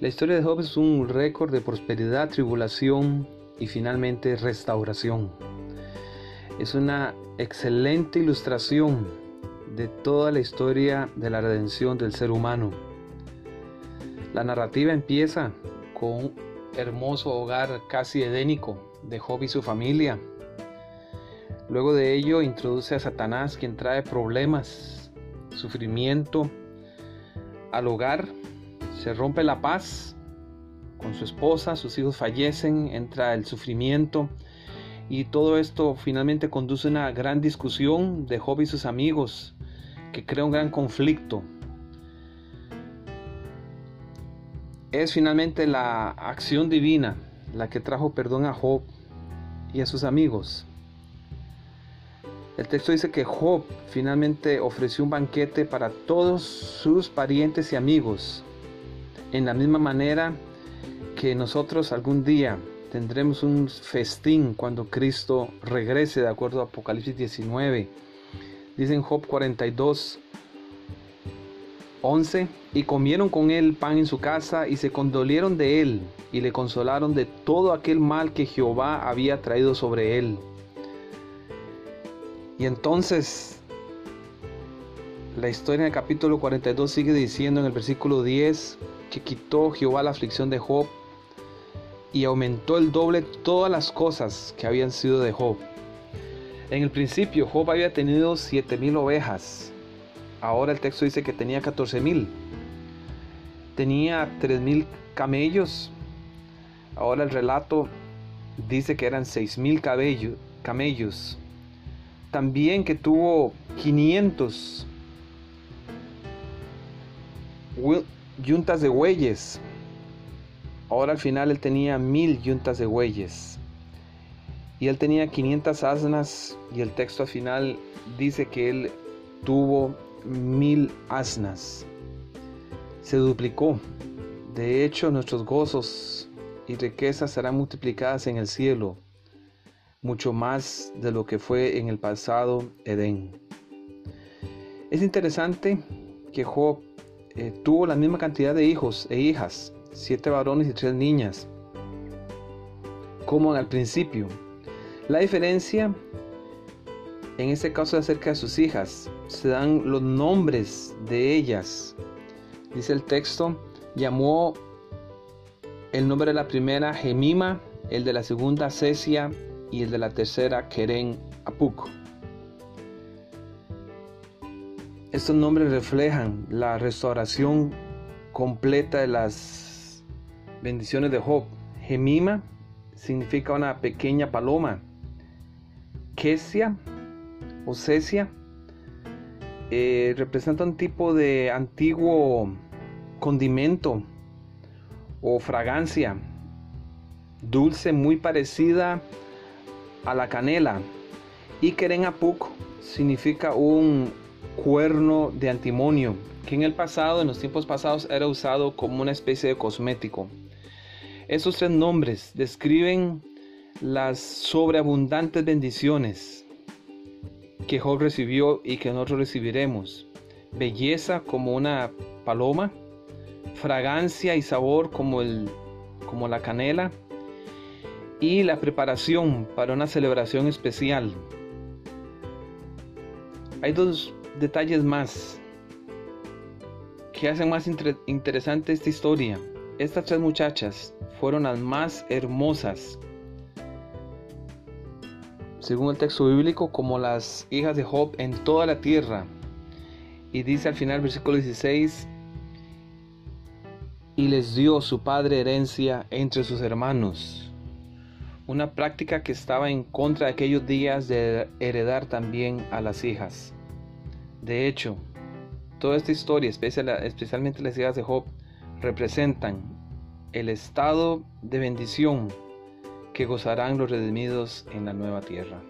La historia de Job es un récord de prosperidad, tribulación y finalmente restauración. Es una excelente ilustración de toda la historia de la redención del ser humano. La narrativa empieza con un hermoso hogar casi edénico de Job y su familia. Luego de ello introduce a Satanás quien trae problemas, sufrimiento al hogar, se rompe la paz con su esposa, sus hijos fallecen, entra el sufrimiento y todo esto finalmente conduce a una gran discusión de Job y sus amigos que crea un gran conflicto. Es finalmente la acción divina la que trajo perdón a Job y a sus amigos. El texto dice que Job finalmente ofreció un banquete para todos sus parientes y amigos, en la misma manera que nosotros algún día tendremos un festín cuando Cristo regrese, de acuerdo a Apocalipsis 19 Dice Job 42, 11, y comieron con él pan en su casa y se condolieron de él y le consolaron de todo aquel mal que Jehová había traído sobre él. Y entonces la historia en el capítulo 42 sigue diciendo en el versículo 10 que quitó Jehová la aflicción de Job y aumentó el doble todas las cosas que habían sido de Job. En el principio Job había tenido siete mil ovejas. Ahora el texto dice que tenía 14 mil. Tenía tres mil camellos. Ahora el relato dice que eran seis mil camellos. También que tuvo 500 yuntas de bueyes. Ahora al final él tenía mil yuntas de bueyes. Y él tenía 500 asnas y el texto al final dice que él tuvo mil asnas. Se duplicó. De hecho, nuestros gozos y riquezas serán multiplicadas en el cielo, mucho más de lo que fue en el pasado Edén. Es interesante que Job eh, tuvo la misma cantidad de hijos e hijas, siete varones y tres niñas, como en el principio, la diferencia en este caso acerca de sus hijas, se dan los nombres de ellas. Dice el texto, llamó el nombre de la primera Gemima, el de la segunda Cesia y el de la tercera Keren Apuk. Estos nombres reflejan la restauración completa de las bendiciones de Job. Gemima significa una pequeña paloma Quesia o Cesia eh, representa un tipo de antiguo condimento o fragancia dulce muy parecida a la canela. Y Kerenapuk significa un cuerno de antimonio, que en el pasado, en los tiempos pasados, era usado como una especie de cosmético. Esos tres nombres describen las sobreabundantes bendiciones que Job recibió y que nosotros recibiremos. Belleza como una paloma, fragancia y sabor como, el, como la canela y la preparación para una celebración especial. Hay dos detalles más que hacen más interesante esta historia. Estas tres muchachas fueron las más hermosas según el texto bíblico, como las hijas de Job en toda la tierra. Y dice al final, versículo 16, y les dio su padre herencia entre sus hermanos. Una práctica que estaba en contra de aquellos días de heredar también a las hijas. De hecho, toda esta historia, especialmente las hijas de Job, representan el estado de bendición que gozarán los redimidos en la nueva tierra.